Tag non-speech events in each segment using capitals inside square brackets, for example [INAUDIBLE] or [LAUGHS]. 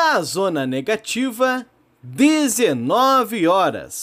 Na zona negativa, 19 horas.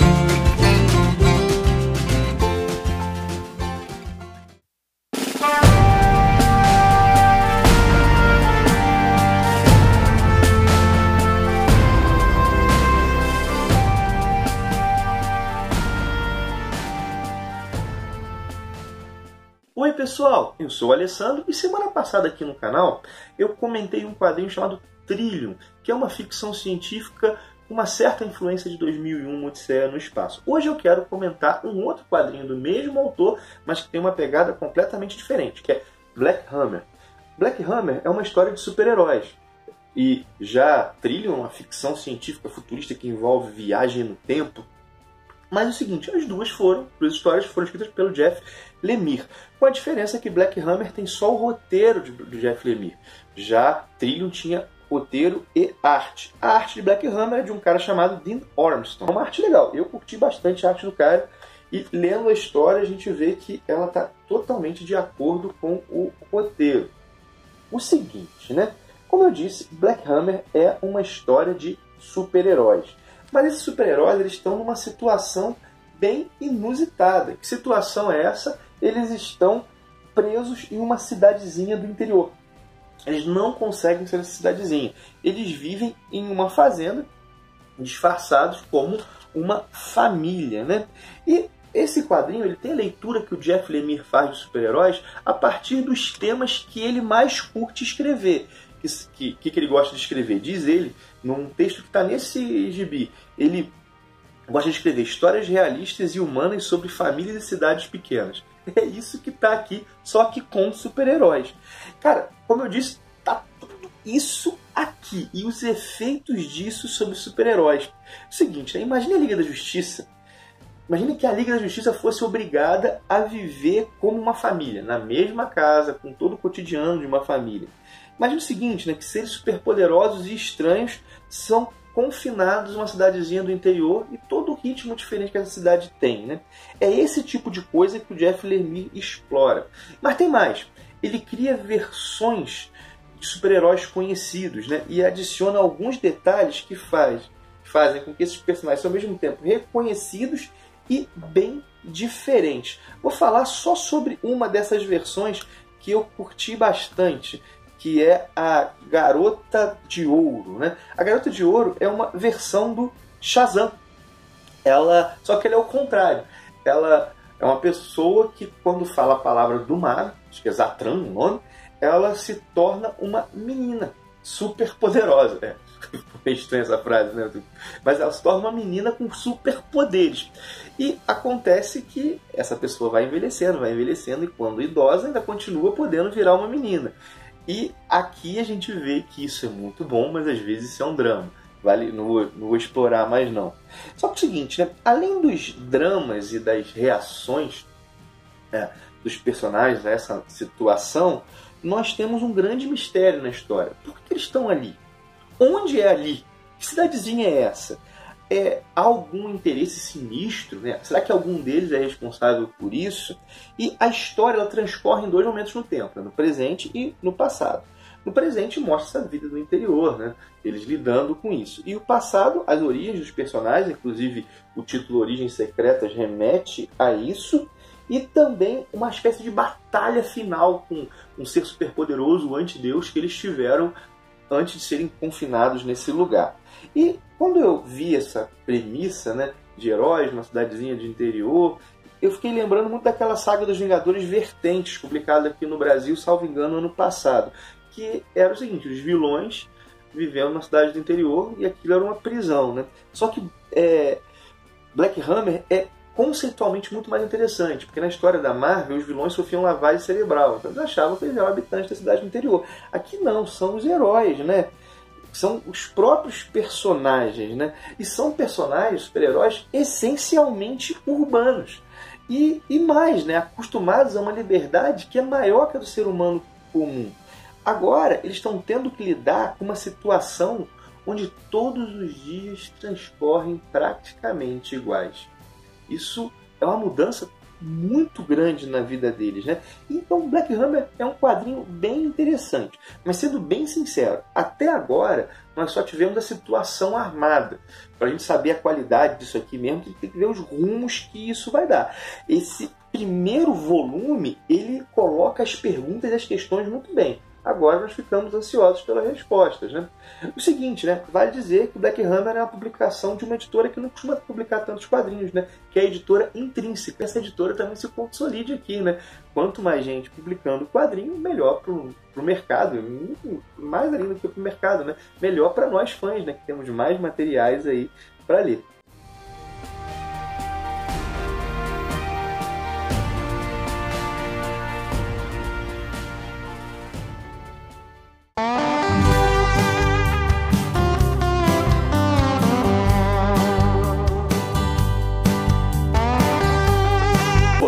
Oi pessoal, eu sou o Alessandro e semana passada aqui no canal eu comentei um quadrinho chamado Trillium, que é uma ficção científica com uma certa influência de 2001, Odisseia no Espaço. Hoje eu quero comentar um outro quadrinho do mesmo autor, mas que tem uma pegada completamente diferente, que é Black Hammer. Black Hammer é uma história de super-heróis. E já Trillium uma ficção científica futurista que envolve viagem no tempo, mas é o seguinte, as duas foram, duas histórias foram escritas pelo Jeff Lemire, com a diferença que Black Hammer tem só o roteiro do Jeff Lemire. Já Trillium tinha roteiro e arte. A arte de Black Hammer é de um cara chamado Dean Ormston. É uma arte legal. Eu curti bastante a arte do cara. E lendo a história, a gente vê que ela está totalmente de acordo com o roteiro. O seguinte, né? Como eu disse, Black Hammer é uma história de super-heróis. Mas esses super-heróis estão numa situação bem inusitada. Que situação é essa? Eles estão presos em uma cidadezinha do interior. Eles não conseguem ser essa cidadezinha. Eles vivem em uma fazenda, disfarçados como uma família, né? E esse quadrinho ele tem a leitura que o Jeff Lemire faz de super-heróis a partir dos temas que ele mais curte escrever. Que, que, que ele gosta de escrever? Diz ele, num texto que está nesse gibi, ele gosta de escrever histórias realistas e humanas sobre famílias e cidades pequenas. [LAUGHS] É isso que está aqui, só que com super-heróis. Cara, como eu disse, tá tudo isso aqui e os efeitos disso sobre super-heróis. Seguinte, né? imagine a Liga da Justiça. Imagine que a Liga da Justiça fosse obrigada a viver como uma família, na mesma casa, com todo o cotidiano de uma família. Imagine o seguinte, né, que seres superpoderosos e estranhos são confinados numa cidadezinha do interior e todo o ritmo diferente que essa cidade tem. Né? É esse tipo de coisa que o Jeff Lemire explora. Mas tem mais. Ele cria versões de super-heróis conhecidos né? e adiciona alguns detalhes que faz, fazem com que esses personagens sejam ao mesmo tempo reconhecidos e bem diferentes. Vou falar só sobre uma dessas versões que eu curti bastante, que é a Garota de Ouro. Né? A Garota de Ouro é uma versão do Shazam. Ela, só que ela é o contrário. Ela é uma pessoa que, quando fala a palavra do mar, acho que é Zatran o nome, ela se torna uma menina super poderosa. É, [LAUGHS] estranha essa frase, né? Mas ela se torna uma menina com superpoderes. E acontece que essa pessoa vai envelhecendo, vai envelhecendo, e quando idosa ainda continua podendo virar uma menina. E aqui a gente vê que isso é muito bom, mas às vezes isso é um drama. Vale, não vou, não vou explorar mais não. Só que é o seguinte, né? além dos dramas e das reações é, dos personagens a essa situação, nós temos um grande mistério na história. Por que eles estão ali? Onde é ali? Que cidadezinha é essa? É, algum interesse sinistro? Né? Será que algum deles é responsável por isso? E a história ela transcorre em dois momentos no tempo, né? no presente e no passado. No presente mostra essa vida do interior, né? eles lidando com isso. E o passado, as origens dos personagens, inclusive o título Origens Secretas remete a isso, e também uma espécie de batalha final com um ser superpoderoso, o antideus, que eles tiveram antes de serem confinados nesse lugar. E quando eu vi essa premissa né, de heróis numa cidadezinha de interior, eu fiquei lembrando muito daquela saga dos Vingadores Vertentes, publicada aqui no Brasil, salvo engano, ano passado. Que era o seguinte: os vilões vivendo na cidade do interior e aquilo era uma prisão. Né? Só que é, Black Hammer é conceitualmente muito mais interessante, porque na história da Marvel os vilões sofriam lavagem cerebral, então eles achavam que eles eram habitantes da cidade do interior. Aqui não, são os heróis, né? São os próprios personagens, né? E são personagens, super-heróis, essencialmente urbanos. E, e mais, né? Acostumados a uma liberdade que é maior que a do ser humano comum. Agora, eles estão tendo que lidar com uma situação onde todos os dias transcorrem praticamente iguais. Isso é uma mudança muito grande na vida deles, né? Então, Black Hammer é um quadrinho bem interessante. Mas sendo bem sincero, até agora nós só tivemos a situação armada. Para a gente saber a qualidade disso aqui mesmo, tem que ver os rumos que isso vai dar. Esse primeiro volume, ele coloca as perguntas e as questões muito bem. Agora nós ficamos ansiosos pelas respostas. Né? O seguinte, né? vale dizer que Black Hammer é uma publicação de uma editora que não costuma publicar tantos quadrinhos, né? que é a editora Intrínseca. Essa editora também se consolide aqui. Né? Quanto mais gente publicando quadrinho, melhor para o mercado, mais ainda do que para o mercado, né? melhor para nós fãs, né? que temos mais materiais aí para ler.